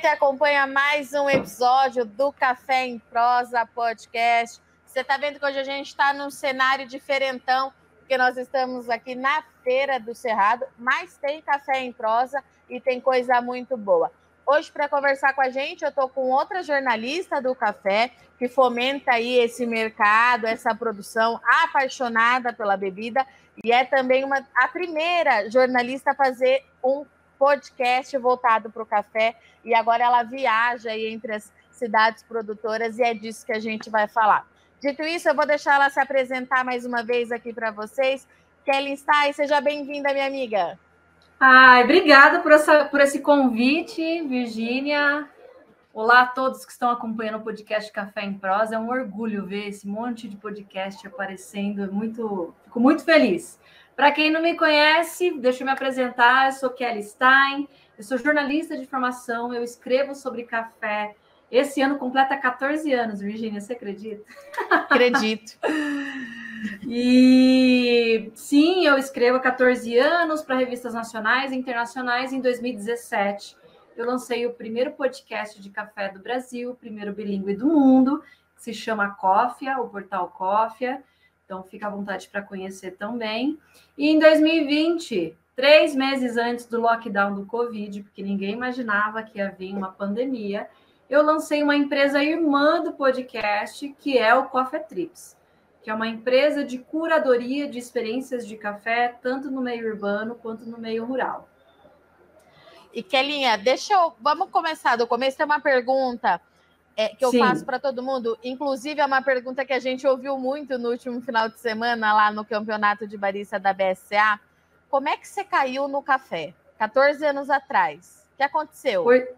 Que acompanha mais um episódio do Café em Prosa Podcast. Você está vendo que hoje a gente está num cenário diferentão, porque nós estamos aqui na Feira do Cerrado, mas tem café em prosa e tem coisa muito boa. Hoje, para conversar com a gente, eu estou com outra jornalista do café, que fomenta aí esse mercado, essa produção, apaixonada pela bebida, e é também uma, a primeira jornalista a fazer um podcast voltado para o café e agora ela viaja aí entre as cidades produtoras e é disso que a gente vai falar. Dito isso, eu vou deixar ela se apresentar mais uma vez aqui para vocês. Kelly Stein, seja bem-vinda, minha amiga. Ai, obrigada por, essa, por esse convite, Virgínia. Olá a todos que estão acompanhando o podcast Café em Prosa. É um orgulho ver esse monte de podcast aparecendo. É muito, fico muito feliz. Para quem não me conhece, deixa eu me apresentar. Eu sou Kelly Stein, eu sou jornalista de formação, eu escrevo sobre café. Esse ano completa 14 anos, Virginia, você acredita? Acredito. e sim, eu escrevo há 14 anos para revistas nacionais e internacionais. Em 2017, eu lancei o primeiro podcast de café do Brasil, o primeiro bilíngue do mundo, que se chama Cófia, o portal Cófia. Então, fica à vontade para conhecer também. E em 2020, três meses antes do lockdown do Covid, porque ninguém imaginava que ia vir uma pandemia, eu lancei uma empresa irmã do podcast, que é o Coffee Trips, que é uma empresa de curadoria de experiências de café, tanto no meio urbano quanto no meio rural. E Kelinha, deixa eu. Vamos começar do começo. Tem uma pergunta é, que eu Sim. faço para todo mundo. Inclusive, é uma pergunta que a gente ouviu muito no último final de semana, lá no campeonato de barista da BSA. Como é que você caiu no café? 14 anos atrás. O que aconteceu? Foi...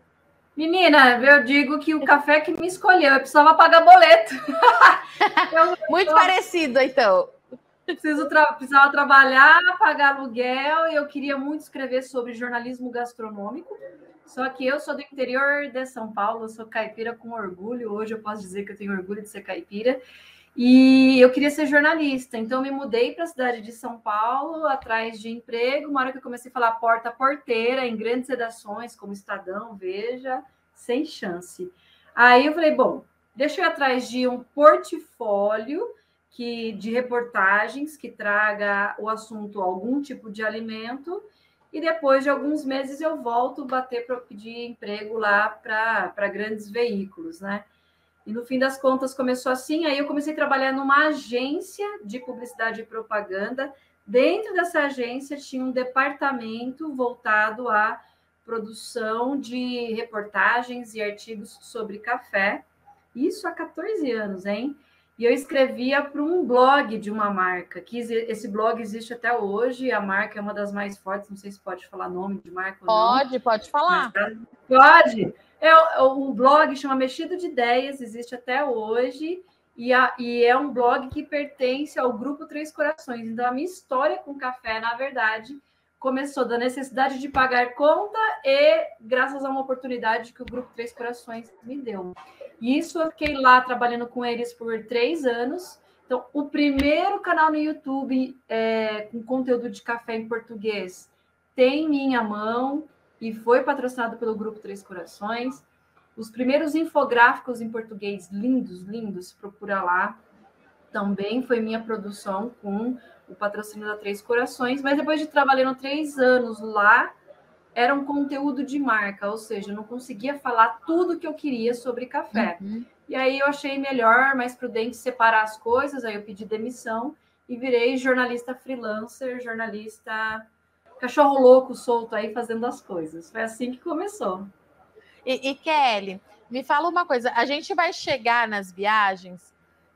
Menina, eu digo que o café que me escolheu, eu precisava pagar boleto. eu, muito eu... parecido, então. Preciso tra... Precisava trabalhar, pagar aluguel, e eu queria muito escrever sobre jornalismo gastronômico. Só que eu sou do interior de São Paulo, sou caipira com orgulho. Hoje eu posso dizer que eu tenho orgulho de ser caipira. E eu queria ser jornalista, então me mudei para a cidade de São Paulo atrás de emprego. Uma hora que eu comecei a falar porta porteira em grandes redações como Estadão, Veja, sem chance. Aí eu falei, bom, deixa eu ir atrás de um portfólio que de reportagens que traga o assunto algum tipo de alimento e depois de alguns meses eu volto bater para pedir emprego lá para grandes veículos, né? E no fim das contas começou assim, aí eu comecei a trabalhar numa agência de publicidade e propaganda. Dentro dessa agência tinha um departamento voltado à produção de reportagens e artigos sobre café. Isso há 14 anos, hein? E eu escrevia para um blog de uma marca, que esse blog existe até hoje, a marca é uma das mais fortes, não sei se pode falar nome de marca Pode, não, pode falar. Tá, pode. É, o blog chama Mexido de Ideias, existe até hoje, e, a, e é um blog que pertence ao Grupo Três Corações. Então, a minha história com café, na verdade, começou da necessidade de pagar conta e graças a uma oportunidade que o Grupo Três Corações me deu. Isso eu fiquei lá trabalhando com eles por três anos. Então, o primeiro canal no YouTube é, com conteúdo de café em português tem minha mão e foi patrocinado pelo Grupo Três Corações. Os primeiros infográficos em português lindos, lindos, procura lá. Também foi minha produção com o patrocínio da Três Corações, mas depois de trabalhando três anos lá, era um conteúdo de marca, ou seja, eu não conseguia falar tudo que eu queria sobre café. Uhum. E aí eu achei melhor, mais prudente separar as coisas, aí eu pedi demissão e virei jornalista freelancer, jornalista cachorro louco solto aí fazendo as coisas. Foi assim que começou. E, e Kelly, me fala uma coisa, a gente vai chegar nas viagens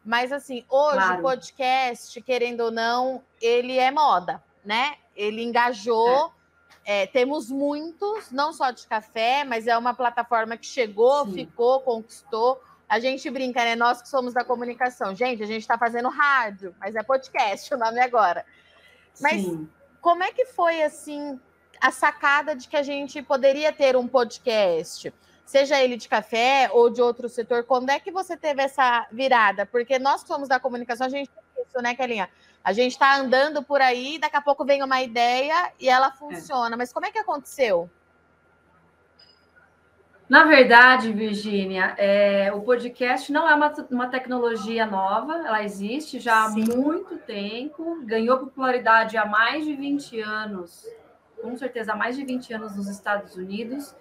mas assim, hoje claro. o podcast, querendo ou não, ele é moda, né? Ele engajou. É. É, temos muitos, não só de café, mas é uma plataforma que chegou, Sim. ficou, conquistou. A gente brinca, né? Nós que somos da comunicação. Gente, a gente está fazendo rádio, mas é podcast o nome agora. Mas Sim. como é que foi, assim, a sacada de que a gente poderia ter um podcast? seja ele de café ou de outro setor, quando é que você teve essa virada? Porque nós que somos da comunicação, a gente tem isso, né, Kelinha? A gente está andando por aí, daqui a pouco vem uma ideia e ela é. funciona. É. Mas como é que aconteceu? Na verdade, Virgínia, é, o podcast não é uma, uma, tecnologia nova, ela existe já Sim. há muito tempo, ganhou popularidade há mais de 20 anos, com certeza há mais de 20 anos nos Estados Unidos.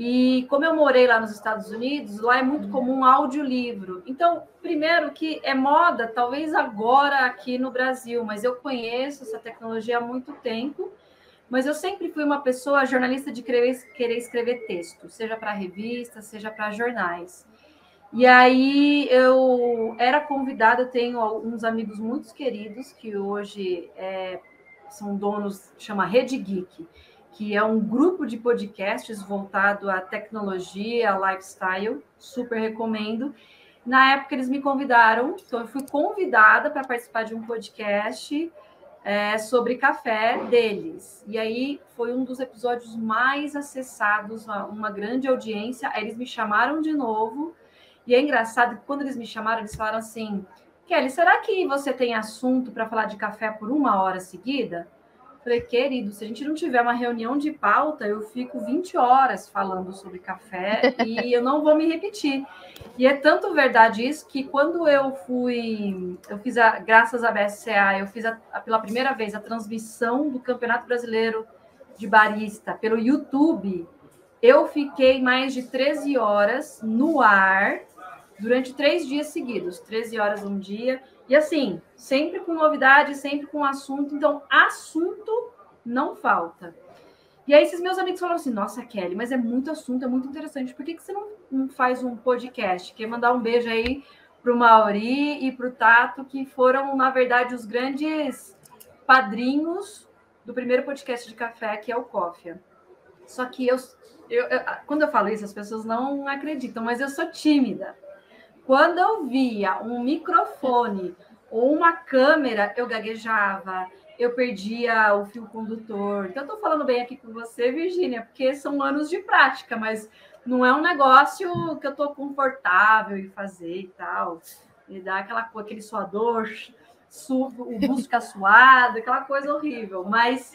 E como eu morei lá nos Estados Unidos, lá é muito comum audiolivro. Então, primeiro que é moda, talvez agora aqui no Brasil, mas eu conheço essa tecnologia há muito tempo. Mas eu sempre fui uma pessoa jornalista de querer, escrever texto, seja para revistas, seja para jornais. E aí eu era convidada, eu tenho alguns amigos muito queridos que hoje é, são donos, chama Rede Geek, que é um grupo de podcasts voltado à tecnologia, lifestyle, super recomendo. Na época eles me convidaram, então eu fui convidada para participar de um podcast é, sobre café deles. E aí foi um dos episódios mais acessados, uma grande audiência. Aí eles me chamaram de novo. E é engraçado que quando eles me chamaram, eles falaram assim: Kelly, será que você tem assunto para falar de café por uma hora seguida? Falei, querido, se a gente não tiver uma reunião de pauta, eu fico 20 horas falando sobre café e eu não vou me repetir. E é tanto verdade isso que quando eu fui, eu fiz a, graças à BSCA, eu fiz a, a, pela primeira vez a transmissão do Campeonato Brasileiro de Barista pelo YouTube, eu fiquei mais de 13 horas no ar durante três dias seguidos, 13 horas um dia. E assim, sempre com novidade, sempre com assunto. Então, assunto não falta. E aí, esses meus amigos falaram assim: Nossa, Kelly, mas é muito assunto, é muito interessante. Por que, que você não, não faz um podcast? Quer mandar um beijo aí para o Mauri e para o Tato, que foram, na verdade, os grandes padrinhos do primeiro podcast de café, que é o Cófia. Só que eu, eu, eu, quando eu falo isso, as pessoas não acreditam, mas eu sou tímida. Quando eu via um microfone ou uma câmera, eu gaguejava, eu perdia o fio condutor. Então, estou falando bem aqui com você, Virgínia, porque são anos de prática, mas não é um negócio que eu estou confortável em fazer e tal. Me dá aquela, aquele suador, o busto fica suado, aquela coisa horrível. Mas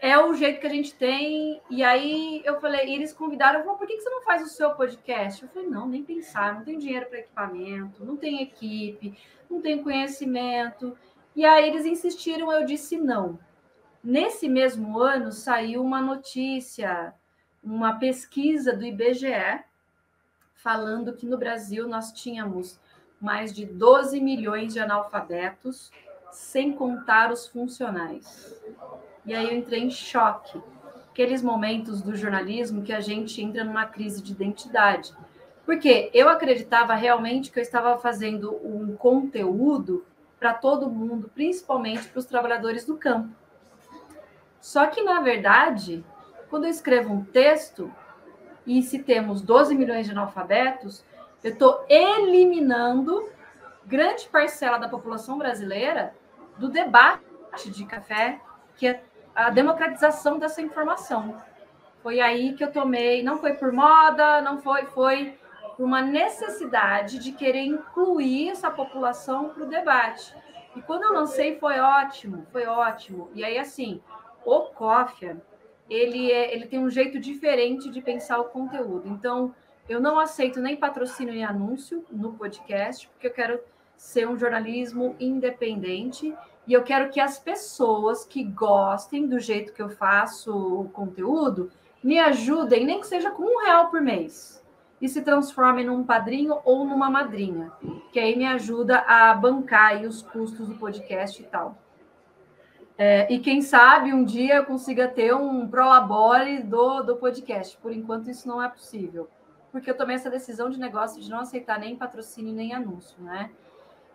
é o jeito que a gente tem. E aí eu falei, eles convidaram, falou, por que, você não faz o seu podcast? Eu falei, não, nem pensar, não tem dinheiro para equipamento, não tem equipe, não tem conhecimento. E aí eles insistiram, eu disse não. Nesse mesmo ano saiu uma notícia, uma pesquisa do IBGE, falando que no Brasil nós tínhamos mais de 12 milhões de analfabetos, sem contar os funcionais. E aí eu entrei em choque. Aqueles momentos do jornalismo que a gente entra numa crise de identidade. Porque eu acreditava realmente que eu estava fazendo um conteúdo para todo mundo, principalmente para os trabalhadores do campo. Só que, na verdade, quando eu escrevo um texto, e se temos 12 milhões de analfabetos, eu estou eliminando grande parcela da população brasileira do debate de café, que é a democratização dessa informação. Foi aí que eu tomei, não foi por moda, não foi, foi por uma necessidade de querer incluir essa população para o debate. E quando eu lancei, foi ótimo, foi ótimo. E aí, assim, o Cofia, ele, é, ele tem um jeito diferente de pensar o conteúdo. Então, eu não aceito nem patrocínio e anúncio no podcast, porque eu quero ser um jornalismo independente e eu quero que as pessoas que gostem do jeito que eu faço o conteúdo me ajudem, nem que seja com um real por mês, e se transformem num padrinho ou numa madrinha, que aí me ajuda a bancar os custos do podcast e tal. É, e quem sabe um dia eu consiga ter um prolabore do, do podcast. Por enquanto, isso não é possível. Porque eu tomei essa decisão de negócio de não aceitar nem patrocínio nem anúncio, né?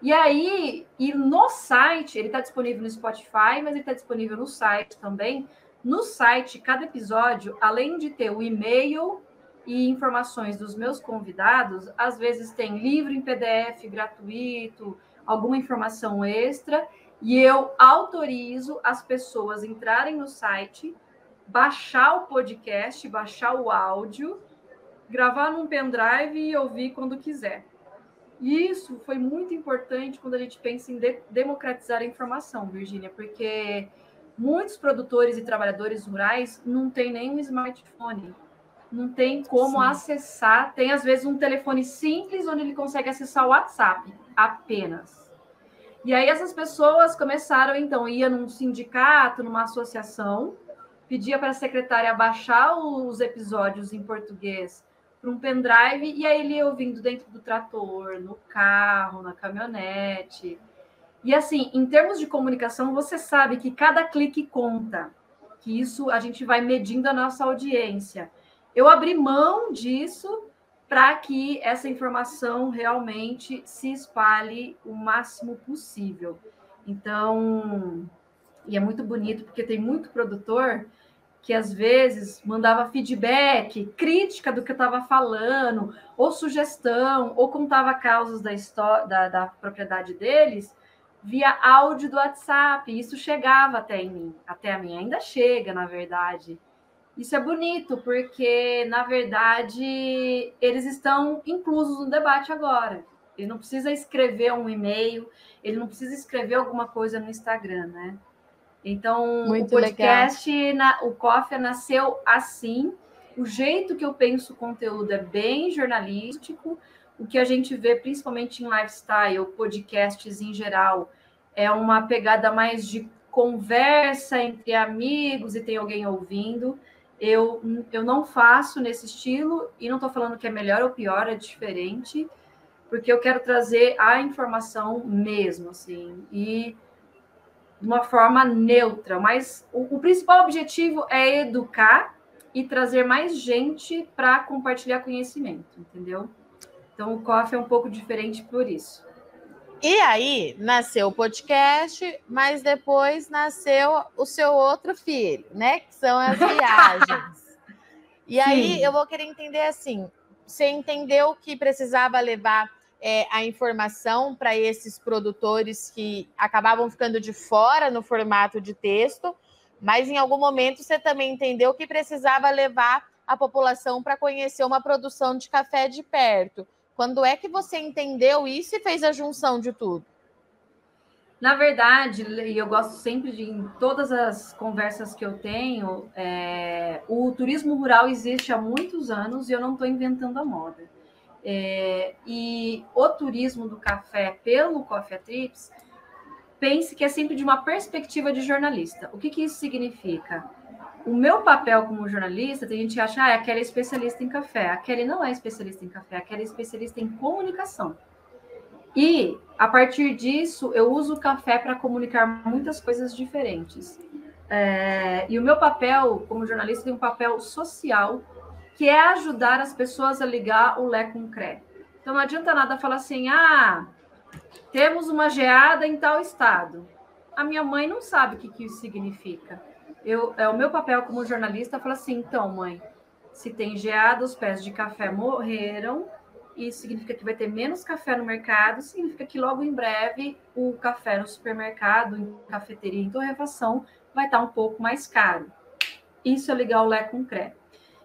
E aí, e no site, ele está disponível no Spotify, mas ele está disponível no site também. No site, cada episódio, além de ter o e-mail e informações dos meus convidados, às vezes tem livro em PDF gratuito, alguma informação extra, e eu autorizo as pessoas entrarem no site, baixar o podcast, baixar o áudio, gravar num pendrive e ouvir quando quiser. E isso foi muito importante quando a gente pensa em de democratizar a informação, Virgínia, porque muitos produtores e trabalhadores rurais não têm nem um smartphone. não tem como Sim. acessar. Tem, às vezes, um telefone simples onde ele consegue acessar o WhatsApp apenas. E aí essas pessoas começaram, então, ia num sindicato, numa associação, pedia para a secretária baixar os episódios em português para um pendrive, e aí ele ia ouvindo dentro do trator, no carro, na caminhonete. E assim, em termos de comunicação, você sabe que cada clique conta, que isso a gente vai medindo a nossa audiência. Eu abri mão disso para que essa informação realmente se espalhe o máximo possível. Então, e é muito bonito porque tem muito produtor que às vezes mandava feedback, crítica do que eu estava falando, ou sugestão, ou contava causas da história da, da, propriedade deles via áudio do WhatsApp. Isso chegava até em mim, até a mim ainda chega, na verdade. Isso é bonito, porque, na verdade, eles estão inclusos no debate agora. Ele não precisa escrever um e-mail, ele não precisa escrever alguma coisa no Instagram, né? Então, Muito o podcast, na, o Coffee nasceu assim. O jeito que eu penso o conteúdo é bem jornalístico. O que a gente vê, principalmente em lifestyle, podcasts em geral, é uma pegada mais de conversa entre amigos e tem alguém ouvindo. Eu, eu não faço nesse estilo e não estou falando que é melhor ou pior, é diferente, porque eu quero trazer a informação mesmo, assim, e de uma forma neutra. Mas o, o principal objetivo é educar e trazer mais gente para compartilhar conhecimento, entendeu? Então o coffee é um pouco diferente por isso. E aí nasceu o podcast, mas depois nasceu o seu outro filho, né? Que são as viagens. e Sim. aí eu vou querer entender assim: você entendeu que precisava levar é, a informação para esses produtores que acabavam ficando de fora no formato de texto, mas em algum momento você também entendeu que precisava levar a população para conhecer uma produção de café de perto. Quando é que você entendeu isso e fez a junção de tudo? Na verdade, e eu gosto sempre de, em todas as conversas que eu tenho, é, o turismo rural existe há muitos anos e eu não estou inventando a moda. É, e o turismo do café pelo Coffee Trips, pense que é sempre de uma perspectiva de jornalista. O que, que isso significa? o meu papel como jornalista, tem gente que acha, ah, aquela é especialista em café. A Kelly não é especialista em café, a Kelly é especialista em comunicação. E, a partir disso, eu uso o café para comunicar muitas coisas diferentes. É, e o meu papel como jornalista tem um papel social, que é ajudar as pessoas a ligar o Lé com o CRE. Então, não adianta nada falar assim, ah, temos uma geada em tal estado. A minha mãe não sabe o que, que isso significa eu, é o meu papel como jornalista falar assim, então, mãe, se tem geada, os pés de café morreram, isso significa que vai ter menos café no mercado, significa que logo em breve o café no supermercado, em cafeteria, em torrefação, vai estar um pouco mais caro. Isso é ligar o Lé com o CRE.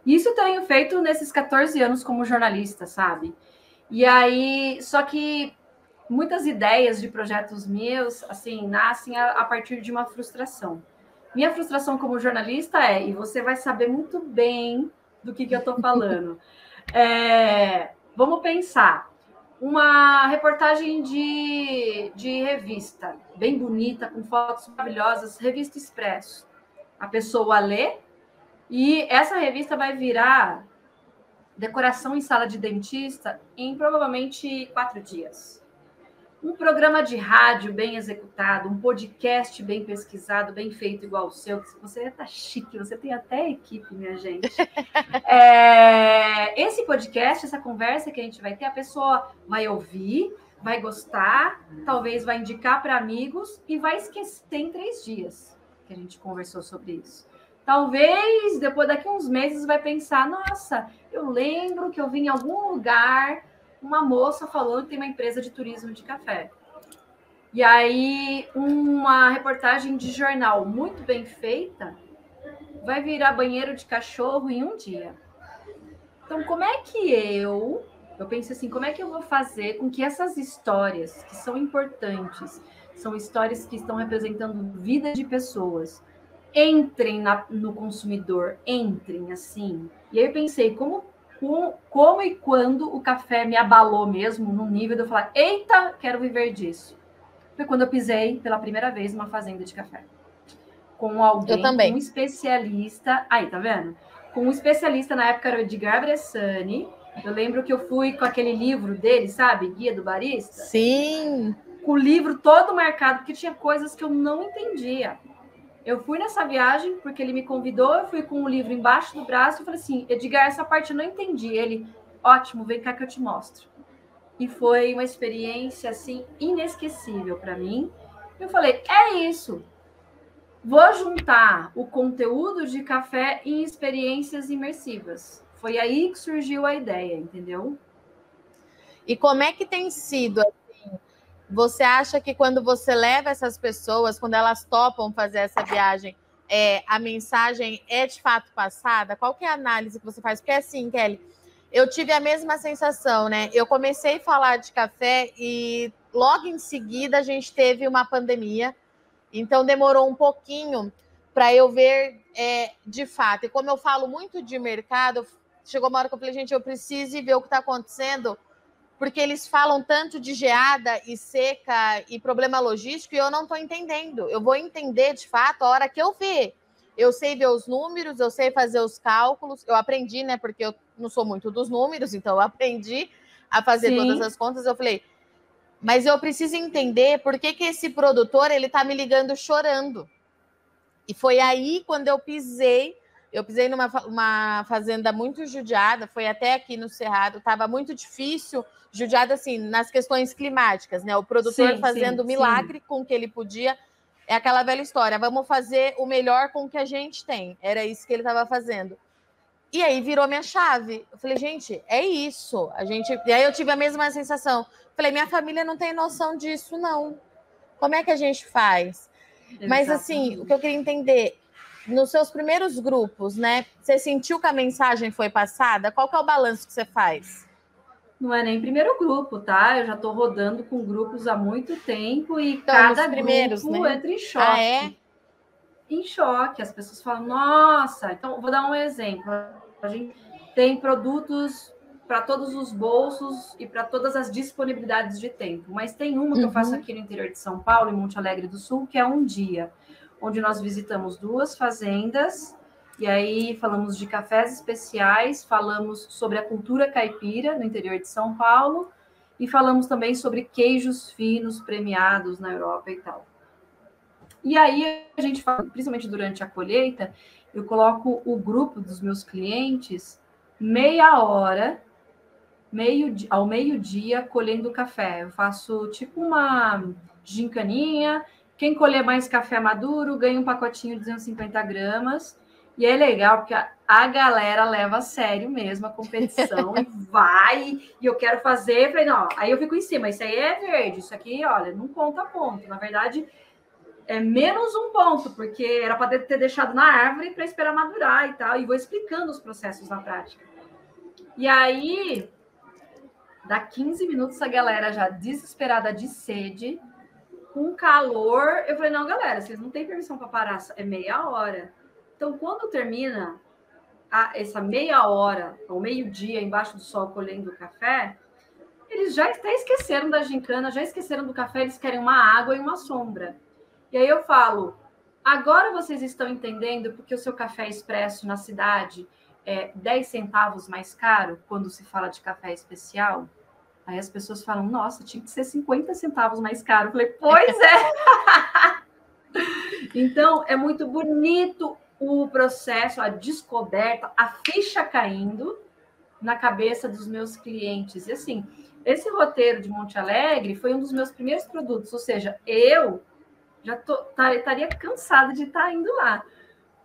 Isso eu tenho feito nesses 14 anos como jornalista, sabe? E aí, só que muitas ideias de projetos meus, assim, nascem a, a partir de uma frustração. Minha frustração como jornalista é, e você vai saber muito bem do que, que eu estou falando. É, vamos pensar. Uma reportagem de, de revista, bem bonita, com fotos maravilhosas, revista Expresso. A pessoa lê e essa revista vai virar decoração em sala de dentista em provavelmente quatro dias um programa de rádio bem executado, um podcast bem pesquisado, bem feito igual o seu, que você está chique, você tem até equipe, minha gente. É, esse podcast, essa conversa que a gente vai ter, a pessoa vai ouvir, vai gostar, talvez vai indicar para amigos e vai esquecer em três dias que a gente conversou sobre isso. Talvez depois daqui uns meses vai pensar, nossa, eu lembro que eu vim em algum lugar uma moça falando que tem uma empresa de turismo de café. E aí, uma reportagem de jornal muito bem feita vai virar banheiro de cachorro em um dia. Então, como é que eu, eu penso assim, como é que eu vou fazer com que essas histórias que são importantes, são histórias que estão representando vida de pessoas, entrem na, no consumidor, entrem assim. E aí eu pensei, como, como, como e quando o café me abalou mesmo, no nível de eu falar, eita, quero viver disso. Foi quando eu pisei pela primeira vez numa fazenda de café. Com alguém, um especialista. Aí, tá vendo? Com um especialista, na época era o Edgar Bressani. Eu lembro que eu fui com aquele livro dele, sabe? Guia do Barista. Sim. Com o livro todo marcado, porque tinha coisas que eu não entendia. Eu fui nessa viagem porque ele me convidou, eu fui com o livro embaixo do braço e falei assim: Edgar, essa parte eu não entendi. Ele, ótimo, vem cá que eu te mostro. E foi uma experiência assim inesquecível para mim. Eu falei: é isso. Vou juntar o conteúdo de café em experiências imersivas. Foi aí que surgiu a ideia, entendeu? E como é que tem sido você acha que quando você leva essas pessoas, quando elas topam fazer essa viagem, é, a mensagem é de fato passada? Qual que é a análise que você faz? Porque assim, Kelly, eu tive a mesma sensação, né? Eu comecei a falar de café e logo em seguida a gente teve uma pandemia, então demorou um pouquinho para eu ver é, de fato. E como eu falo muito de mercado, chegou uma hora que eu falei, gente, eu preciso ver o que está acontecendo porque eles falam tanto de geada e seca e problema logístico e eu não estou entendendo. Eu vou entender de fato a hora que eu ver. Eu sei ver os números, eu sei fazer os cálculos. Eu aprendi, né? Porque eu não sou muito dos números, então eu aprendi a fazer Sim. todas as contas. Eu falei, mas eu preciso entender por que, que esse produtor ele está me ligando chorando. E foi aí quando eu pisei. Eu pisei numa uma fazenda muito judiada, foi até aqui no Cerrado, estava muito difícil judiada assim nas questões climáticas, né? O produtor sim, fazendo sim, milagre sim. com o que ele podia. É aquela velha história, vamos fazer o melhor com o que a gente tem. Era isso que ele estava fazendo. E aí virou minha chave. Eu falei, gente, é isso. A gente. E aí eu tive a mesma sensação. Falei, minha família não tem noção disso, não. Como é que a gente faz? Exatamente. Mas assim, o que eu queria entender, nos seus primeiros grupos, né? Você sentiu que a mensagem foi passada? Qual que é o balanço que você faz? Não é nem primeiro grupo, tá? Eu já estou rodando com grupos há muito tempo e então, cada primeiros, grupo né? entra em choque. Ah, é? Em choque. As pessoas falam, nossa, então vou dar um exemplo. A gente tem produtos para todos os bolsos e para todas as disponibilidades de tempo. Mas tem uma que uhum. eu faço uhum. aqui no interior de São Paulo, em Monte Alegre do Sul, que é um dia, onde nós visitamos duas fazendas e aí falamos de cafés especiais, falamos sobre a cultura caipira no interior de São Paulo e falamos também sobre queijos finos premiados na Europa e tal. E aí a gente fala, principalmente durante a colheita, eu coloco o grupo dos meus clientes meia hora, meio ao meio-dia colhendo café. Eu faço tipo uma gincaninha. Quem colher mais café maduro ganha um pacotinho de 250 gramas e é legal porque a, a galera leva a sério mesmo a competição e vai, e eu quero fazer. Falei, não, aí eu fico em cima, isso aí é verde, isso aqui, olha, não conta ponto. Na verdade, é menos um ponto, porque era para ter deixado na árvore para esperar madurar e tal, e vou explicando os processos na prática. E aí, dá 15 minutos a galera já desesperada de sede, com calor. Eu falei, não, galera, vocês não têm permissão para parar, é meia hora. Então, quando termina a, essa meia hora, ou meio-dia, embaixo do sol colhendo café, eles já até esqueceram da gincana, já esqueceram do café, eles querem uma água e uma sombra. E aí eu falo, agora vocês estão entendendo porque o seu café expresso na cidade é 10 centavos mais caro quando se fala de café especial? Aí as pessoas falam, nossa, tinha que ser 50 centavos mais caro. Eu falei, pois é! então, é muito bonito o processo, a descoberta, a ficha caindo na cabeça dos meus clientes. E assim, esse roteiro de Monte Alegre foi um dos meus primeiros produtos, ou seja, eu já estaria cansada de estar tá indo lá.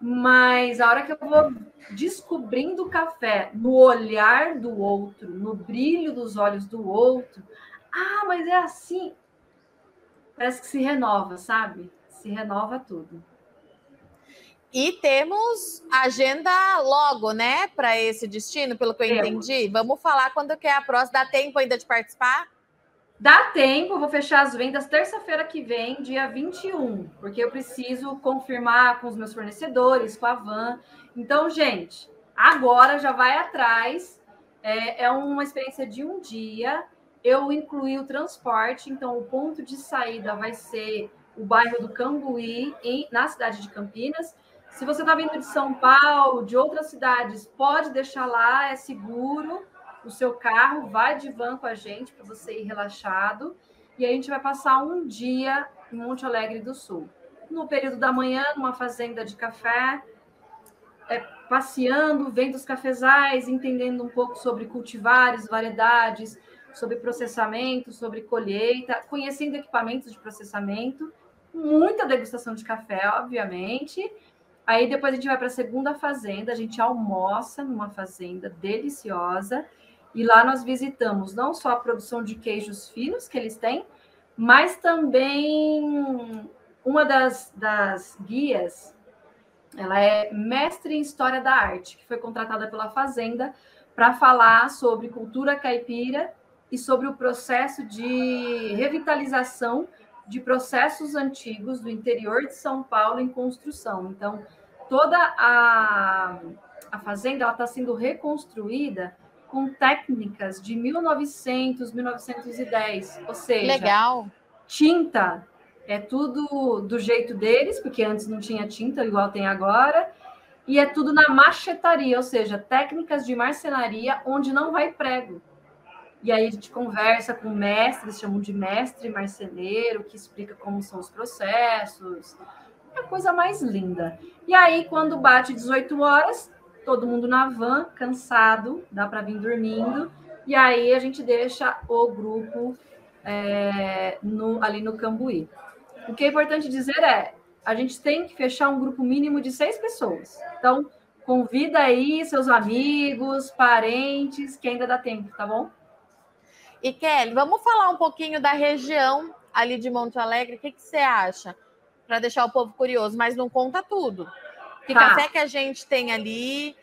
Mas a hora que eu vou descobrindo o café no olhar do outro, no brilho dos olhos do outro, ah, mas é assim. Parece que se renova, sabe? Se renova tudo. E temos agenda logo, né, para esse destino, pelo que eu entendi. Vamos falar quando que é a próxima. Dá tempo ainda de participar? Dá tempo, vou fechar as vendas terça-feira que vem, dia 21, porque eu preciso confirmar com os meus fornecedores, com a van. Então, gente, agora já vai atrás. É, é uma experiência de um dia. Eu incluí o transporte, então o ponto de saída vai ser o bairro do Cambuí, em, na cidade de Campinas. Se você está vindo de São Paulo, de outras cidades, pode deixar lá, é seguro o seu carro, vai de van com a gente para você ir relaxado. E a gente vai passar um dia em Monte Alegre do Sul. No período da manhã, numa fazenda de café, é, passeando, vendo os cafezais, entendendo um pouco sobre cultivares, variedades, sobre processamento, sobre colheita, conhecendo equipamentos de processamento, muita degustação de café, obviamente. Aí depois a gente vai para a segunda fazenda, a gente almoça numa fazenda deliciosa e lá nós visitamos não só a produção de queijos finos que eles têm, mas também uma das, das guias, ela é mestre em História da Arte, que foi contratada pela Fazenda para falar sobre cultura caipira e sobre o processo de revitalização de processos antigos do interior de São Paulo em construção. Então, toda a, a fazenda está sendo reconstruída com técnicas de 1900, 1910, ou seja, legal. Tinta é tudo do jeito deles, porque antes não tinha tinta igual tem agora, e é tudo na machetaria, ou seja, técnicas de marcenaria onde não vai prego. E aí a gente conversa com mestres, chamam de mestre marceneiro, que explica como são os processos. É a coisa mais linda. E aí, quando bate 18 horas, todo mundo na van, cansado, dá para vir dormindo, e aí a gente deixa o grupo é, no, ali no Cambuí. O que é importante dizer é, a gente tem que fechar um grupo mínimo de seis pessoas. Então, convida aí seus amigos, parentes, que ainda dá tempo, tá bom? E Kelly, vamos falar um pouquinho da região ali de Monte Alegre. O que, que você acha? Para deixar o povo curioso, mas não conta tudo. Que tá. café que a gente tem ali,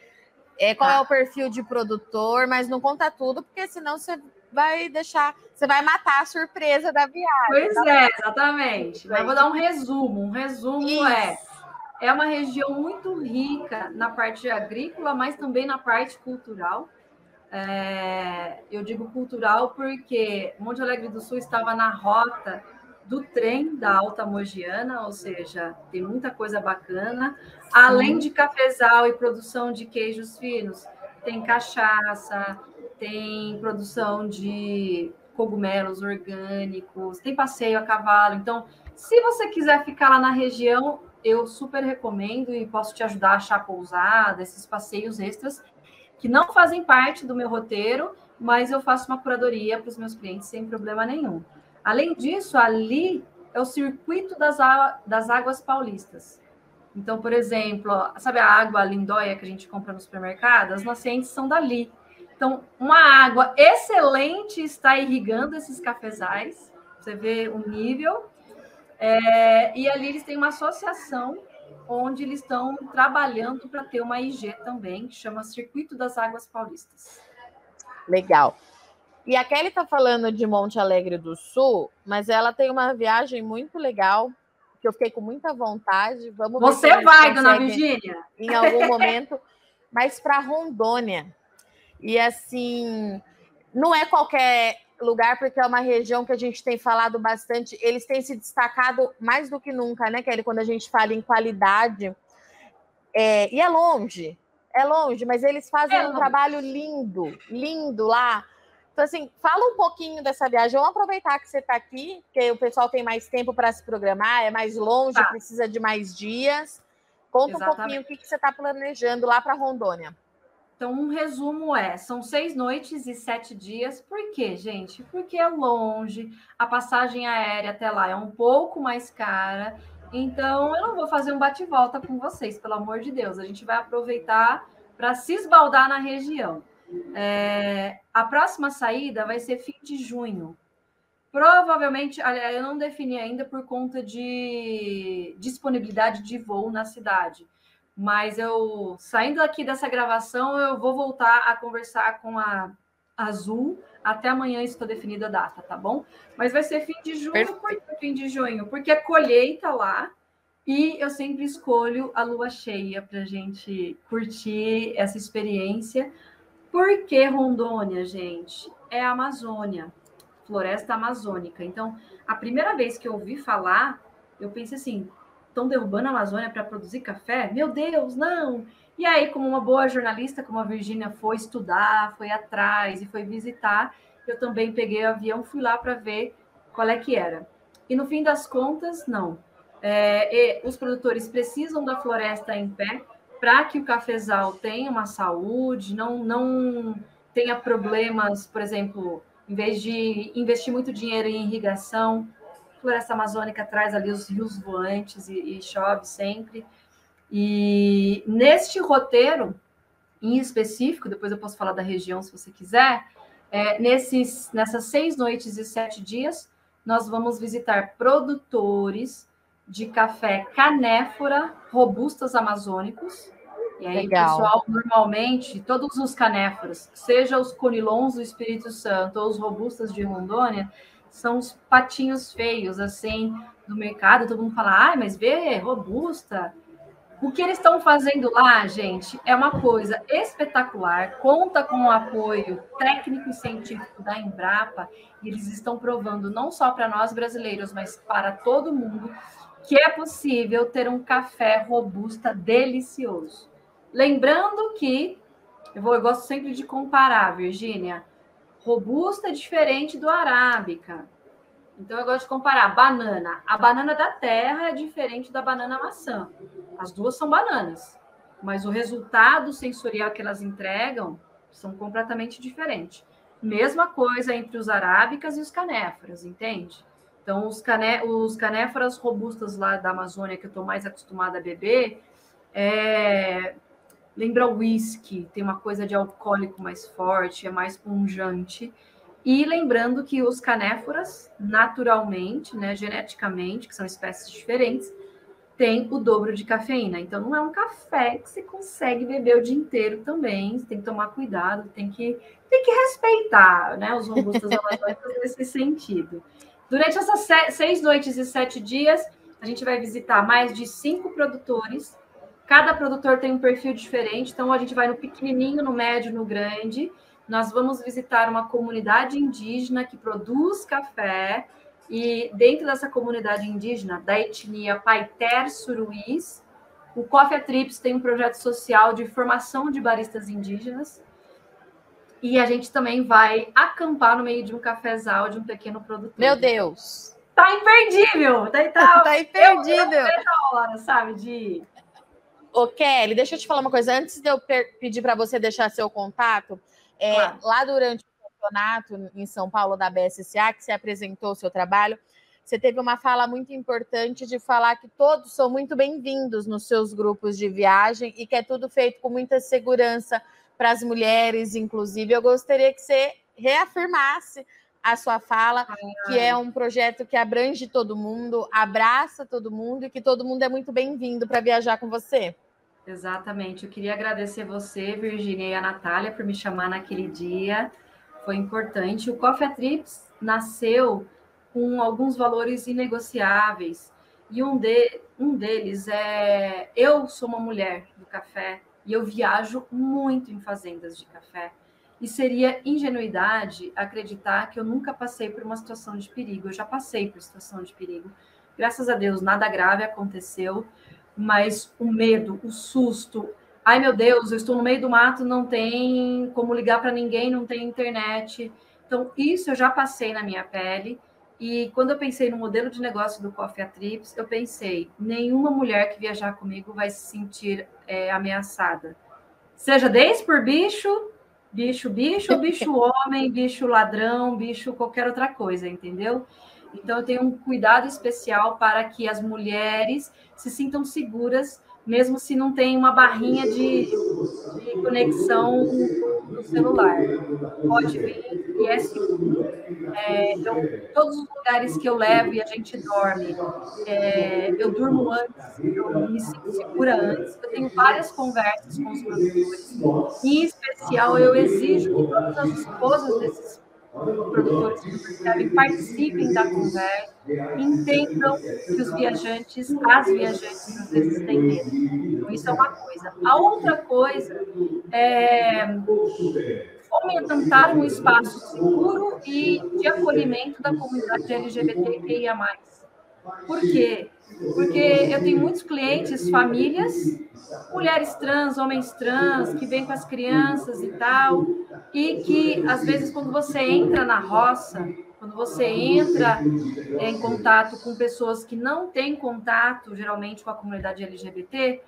é, qual tá. é o perfil de produtor, mas não conta tudo, porque senão você vai deixar, você vai matar a surpresa da viagem. Pois tá? é, exatamente. Mas vou dar um resumo. Um resumo Isso. é é uma região muito rica na parte agrícola, mas também na parte cultural. É, eu digo cultural porque Monte Alegre do Sul estava na rota do trem da Alta Mogiana, ou seja, tem muita coisa bacana. Além de cafezal e produção de queijos finos, tem cachaça, tem produção de cogumelos orgânicos, tem passeio a cavalo. Então, se você quiser ficar lá na região, eu super recomendo e posso te ajudar a achar pousada, esses passeios extras que não fazem parte do meu roteiro, mas eu faço uma curadoria para os meus clientes sem problema nenhum. Além disso, ali é o circuito das, das águas paulistas. Então, por exemplo, sabe a água lindóia que a gente compra no supermercado? As nascentes são dali. Então, uma água excelente está irrigando esses cafezais. Você vê o nível. É, e ali eles têm uma associação onde eles estão trabalhando para ter uma IG também, que chama Circuito das Águas Paulistas. Legal. E a Kelly está falando de Monte Alegre do Sul, mas ela tem uma viagem muito legal, que eu fiquei com muita vontade. Vamos Você vai, dona Virgínia? Em algum momento, mas para Rondônia. E assim, não é qualquer lugar, porque é uma região que a gente tem falado bastante. Eles têm se destacado mais do que nunca, né, Kelly? Quando a gente fala em qualidade. É, e é longe, é longe, mas eles fazem é um trabalho lindo, lindo lá. Então, assim, fala um pouquinho dessa viagem. Vamos aproveitar que você está aqui, que o pessoal tem mais tempo para se programar, é mais longe, tá. precisa de mais dias. Conta Exatamente. um pouquinho o que, que você está planejando lá para Rondônia. Então, um resumo é: são seis noites e sete dias. Por quê, gente? Porque é longe, a passagem aérea até lá é um pouco mais cara. Então, eu não vou fazer um bate-volta com vocês, pelo amor de Deus. A gente vai aproveitar para se esbaldar na região. É, a próxima saída vai ser fim de junho. Provavelmente, eu não defini ainda por conta de disponibilidade de voo na cidade. Mas eu, saindo aqui dessa gravação, eu vou voltar a conversar com a, azul. Até amanhã estou definida a data, tá bom? Mas vai ser fim de junho, por que fim de junho? Porque a colheita lá e eu sempre escolho a lua cheia para a gente curtir essa experiência. Por que Rondônia, gente? É a Amazônia, floresta amazônica. Então, a primeira vez que eu ouvi falar, eu pensei assim: estão derrubando a Amazônia para produzir café? Meu Deus, não! E aí, como uma boa jornalista, como a Virgínia foi estudar, foi atrás e foi visitar, eu também peguei o avião, fui lá para ver qual é que era. E no fim das contas, não é, os produtores precisam da floresta em pé para que o cafezal tenha uma saúde, não, não tenha problemas, por exemplo, em vez de investir muito dinheiro em irrigação, a floresta amazônica traz ali os rios voantes e, e chove sempre. E neste roteiro, em específico, depois eu posso falar da região se você quiser, é, nesses, nessas seis noites e sete dias, nós vamos visitar produtores de café canéfora robustas amazônicos. E aí, Legal. pessoal, normalmente, todos os canéforas, seja os conilons do Espírito Santo ou os robustas de Rondônia, são os patinhos feios, assim, do mercado. Todo mundo fala, ah, mas vê, robusta. O que eles estão fazendo lá, gente, é uma coisa espetacular. Conta com o apoio técnico e científico da Embrapa. E eles estão provando, não só para nós brasileiros, mas para todo mundo, que é possível ter um café robusta delicioso. Lembrando que eu, vou, eu gosto sempre de comparar, Virgínia. Robusta é diferente do arábica. Então eu gosto de comparar banana. A banana da terra é diferente da banana maçã. As duas são bananas, mas o resultado sensorial que elas entregam são completamente diferentes. Mesma coisa entre os arábicas e os canéforas, entende? Então, os, cané os canéforas robustas lá da Amazônia, que eu estou mais acostumada a beber, é... lembra o whisky, tem uma coisa de alcoólico mais forte, é mais pungente. E lembrando que os canéforas, naturalmente, né, geneticamente, que são espécies diferentes, tem o dobro de cafeína. Então, não é um café que você consegue beber o dia inteiro também. Você tem que tomar cuidado, tem que, tem que respeitar né, os robustas amazônicos nesse sentido. Durante essas seis noites e sete dias, a gente vai visitar mais de cinco produtores. Cada produtor tem um perfil diferente, então a gente vai no pequenininho, no médio, no grande. Nós vamos visitar uma comunidade indígena que produz café e dentro dessa comunidade indígena da etnia Paiter Suruís, o Coffee Trips tem um projeto social de formação de baristas indígenas e a gente também vai acampar no meio de um cafezal de um pequeno produtor. Meu Deus! Tá imperdível! Daí tá, tá imperdível! Eu, eu hora, sabe, de... Ô, Kelly, deixa eu te falar uma coisa. Antes de eu pedir para você deixar seu contato, é, claro. lá durante o campeonato em São Paulo da BSCA, que você apresentou o seu trabalho, você teve uma fala muito importante de falar que todos são muito bem-vindos nos seus grupos de viagem e que é tudo feito com muita segurança, para as mulheres, inclusive. Eu gostaria que você reafirmasse a sua fala, que é um projeto que abrange todo mundo, abraça todo mundo e que todo mundo é muito bem-vindo para viajar com você. Exatamente. Eu queria agradecer você, Virginia e a Natália, por me chamar naquele dia. Foi importante. O Coffee Trips nasceu com alguns valores inegociáveis. E um, de, um deles é: eu sou uma mulher do café, e eu viajo muito em fazendas de café. E seria ingenuidade acreditar que eu nunca passei por uma situação de perigo. Eu já passei por situação de perigo. Graças a Deus, nada grave aconteceu, mas o medo, o susto. Ai meu Deus, eu estou no meio do mato, não tem como ligar para ninguém, não tem internet. Então, isso eu já passei na minha pele. E quando eu pensei no modelo de negócio do Coffee Trips, eu pensei: nenhuma mulher que viajar comigo vai se sentir é, ameaçada. Seja desde por bicho, bicho, bicho, bicho homem, bicho ladrão, bicho qualquer outra coisa, entendeu? Então eu tenho um cuidado especial para que as mulheres se sintam seguras mesmo se não tem uma barrinha de, de conexão no celular. Pode vir e é seguro. É, então, todos os lugares que eu levo e a gente dorme, é, eu durmo antes, eu me sinto segura antes. Eu tenho várias conversas com os produtores. Em especial, eu exijo que todas as esposas desses produtores que participem da conversa, entendam que os viajantes, as viajantes, às vezes têm medo. Então, isso é uma coisa. A outra coisa é fomentar um espaço seguro e de acolhimento da comunidade LGBTQIA+. Por quê? Porque eu tenho muitos clientes, famílias, mulheres trans, homens trans, que vêm com as crianças e tal, e que, às vezes, quando você entra na roça, quando você entra em contato com pessoas que não têm contato, geralmente, com a comunidade LGBT,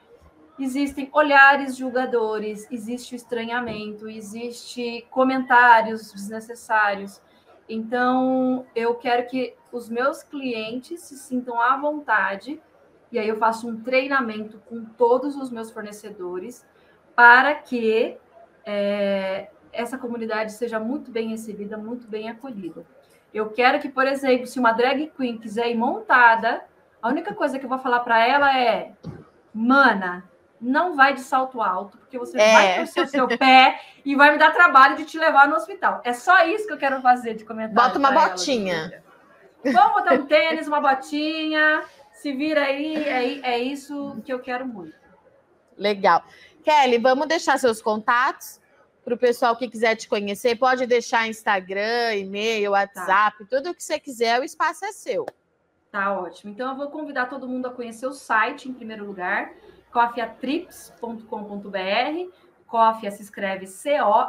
existem olhares julgadores, existe o estranhamento, existe comentários desnecessários. Então, eu quero que os meus clientes se sintam à vontade, e aí eu faço um treinamento com todos os meus fornecedores para que é, essa comunidade seja muito bem recebida, muito bem acolhida. Eu quero que, por exemplo, se uma drag queen quiser ir montada, a única coisa que eu vou falar para ela é: mana, não vai de salto alto, porque você é. vai torcer o seu pé e vai me dar trabalho de te levar no hospital. É só isso que eu quero fazer de comentário. Bota uma botinha. Ela, Vamos botar um tênis, uma botinha. Se vira aí, é, é isso que eu quero muito. Legal. Kelly, vamos deixar seus contatos para o pessoal que quiser te conhecer. Pode deixar Instagram, e-mail, WhatsApp, tá. tudo o que você quiser, o espaço é seu. Tá ótimo. Então eu vou convidar todo mundo a conhecer o site em primeiro lugar coffeatrips.com.br. Coffea se escreve C-O-F-F-E-A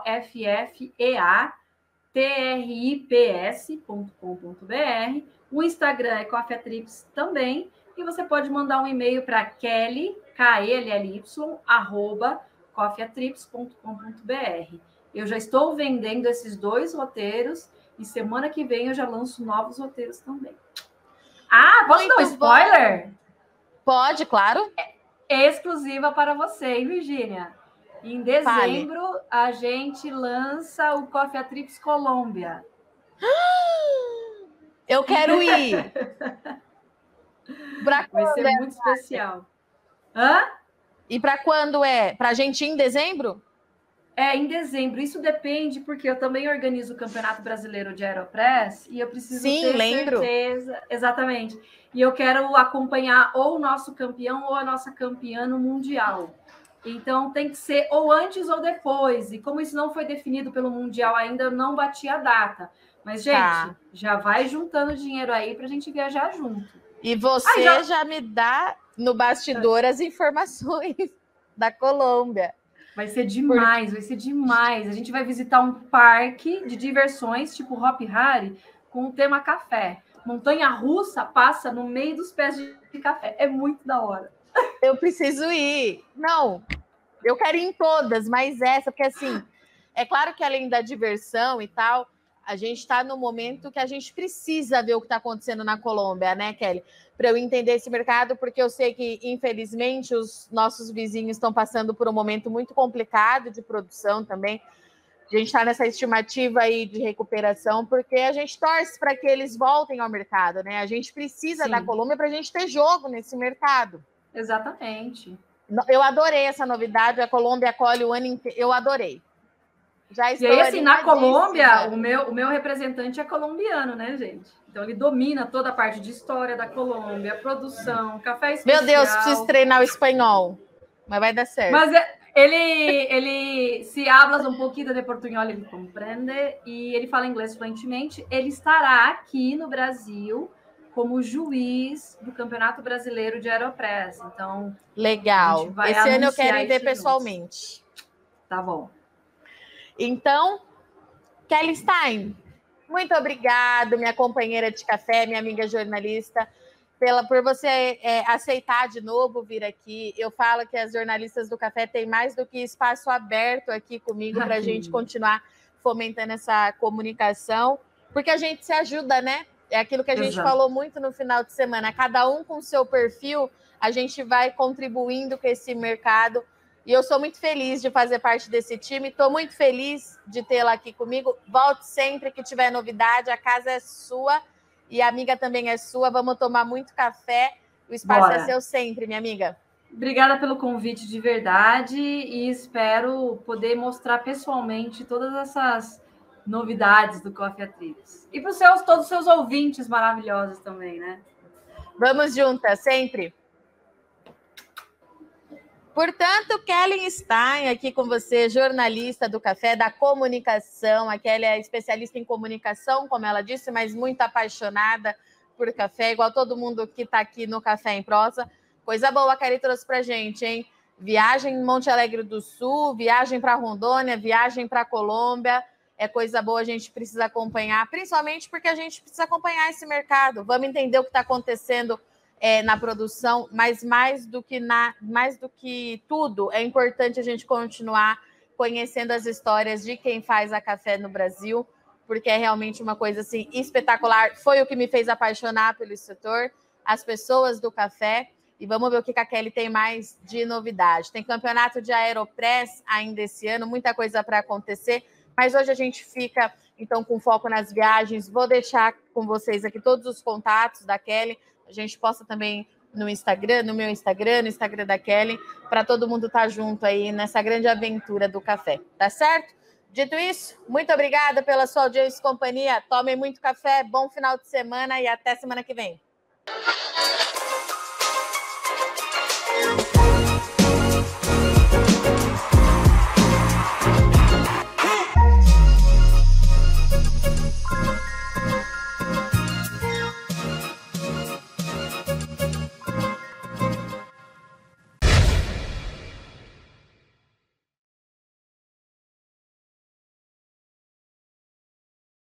trips.com.br. O Instagram é Coffeatrips também. E você pode mandar um e-mail para kelly, K-L-L-Y, arroba coffeatrips.com.br. Eu já estou vendendo esses dois roteiros e semana que vem eu já lanço novos roteiros também. Ah, posso Muito dar um spoiler? Bom. Pode, claro. É, exclusiva para você, hein, Virgínia? Em dezembro, Fale. a gente lança o Coffee Trips Colômbia. Eu quero ir! pra Vai ser é, muito especial. Hã? E para quando é? Para a gente ir em dezembro? É, em dezembro. Isso depende, porque eu também organizo o Campeonato Brasileiro de Aeropress e eu preciso Sim, ter lembro. certeza. Exatamente. E eu quero acompanhar ou o nosso campeão ou a nossa campeã no Mundial. Então tem que ser ou antes ou depois. E como isso não foi definido pelo Mundial ainda, eu não bati a data. Mas, gente, tá. já vai juntando dinheiro aí para a gente viajar junto. E você já... já me dá no bastidor as informações da Colômbia. Vai ser demais, vai ser demais. A gente vai visitar um parque de diversões, tipo Hop Harry, com o tema café. Montanha russa passa no meio dos pés de café. É muito da hora. Eu preciso ir. Não, eu quero ir em todas, mas essa, porque assim, é claro que além da diversão e tal, a gente está no momento que a gente precisa ver o que está acontecendo na Colômbia, né, Kelly? Para eu entender esse mercado, porque eu sei que, infelizmente, os nossos vizinhos estão passando por um momento muito complicado de produção também. A gente está nessa estimativa aí de recuperação, porque a gente torce para que eles voltem ao mercado, né? A gente precisa Sim. da Colômbia para a gente ter jogo nesse mercado. Exatamente. Eu adorei essa novidade, a Colômbia acolhe o ano inteiro. Eu adorei. Já estou e aí, assim, na Colômbia, o meu, o meu representante é colombiano, né, gente? Então, ele domina toda a parte de história da Colômbia, produção, café especial. Meu Deus, preciso treinar o espanhol. Mas vai dar certo. Mas é, ele, ele, se hablas um pouquinho de portunhol, ele compreende. E ele fala inglês fluentemente. Ele estará aqui no Brasil como juiz do Campeonato Brasileiro de Aeropress. Então, legal. Esse ano eu quero ir ver pessoalmente. Tá bom. Então, Kelly Stein, muito obrigado, minha companheira de café, minha amiga jornalista, pela, por você é, aceitar de novo vir aqui. Eu falo que as jornalistas do café têm mais do que espaço aberto aqui comigo para a gente continuar fomentando essa comunicação, porque a gente se ajuda, né? É aquilo que a gente falou muito no final de semana. Cada um com seu perfil, a gente vai contribuindo com esse mercado. E eu sou muito feliz de fazer parte desse time. Estou muito feliz de tê-la aqui comigo. Volte sempre que tiver novidade. A casa é sua e a amiga também é sua. Vamos tomar muito café. O espaço é Bora. é seu sempre, minha amiga. Obrigada pelo convite de verdade e espero poder mostrar pessoalmente todas essas novidades do Coffee Trilhos. E para os seus, todos os seus ouvintes maravilhosos também, né? Vamos juntas, sempre. Portanto, Kellen Stein aqui com você, jornalista do Café da Comunicação. A Kelly é especialista em comunicação, como ela disse, mas muito apaixonada por café, igual todo mundo que está aqui no Café em Prosa. Coisa boa a Kelly trouxe para gente, hein? Viagem em Monte Alegre do Sul, viagem para Rondônia, viagem para Colômbia é coisa boa, a gente precisa acompanhar, principalmente porque a gente precisa acompanhar esse mercado. Vamos entender o que está acontecendo é, na produção, mas mais do que na, mais do que tudo, é importante a gente continuar conhecendo as histórias de quem faz a café no Brasil, porque é realmente uma coisa assim espetacular. Foi o que me fez apaixonar pelo setor, as pessoas do café. E vamos ver o que a Kelly tem mais de novidade. Tem campeonato de Aeropress ainda esse ano, muita coisa para acontecer. Mas hoje a gente fica, então, com foco nas viagens. Vou deixar com vocês aqui todos os contatos da Kelly. A gente posta também no Instagram, no meu Instagram, no Instagram da Kelly, para todo mundo estar tá junto aí nessa grande aventura do café. Tá certo? Dito isso, muito obrigada pela sua audiência e companhia. Tomem muito café, bom final de semana e até semana que vem.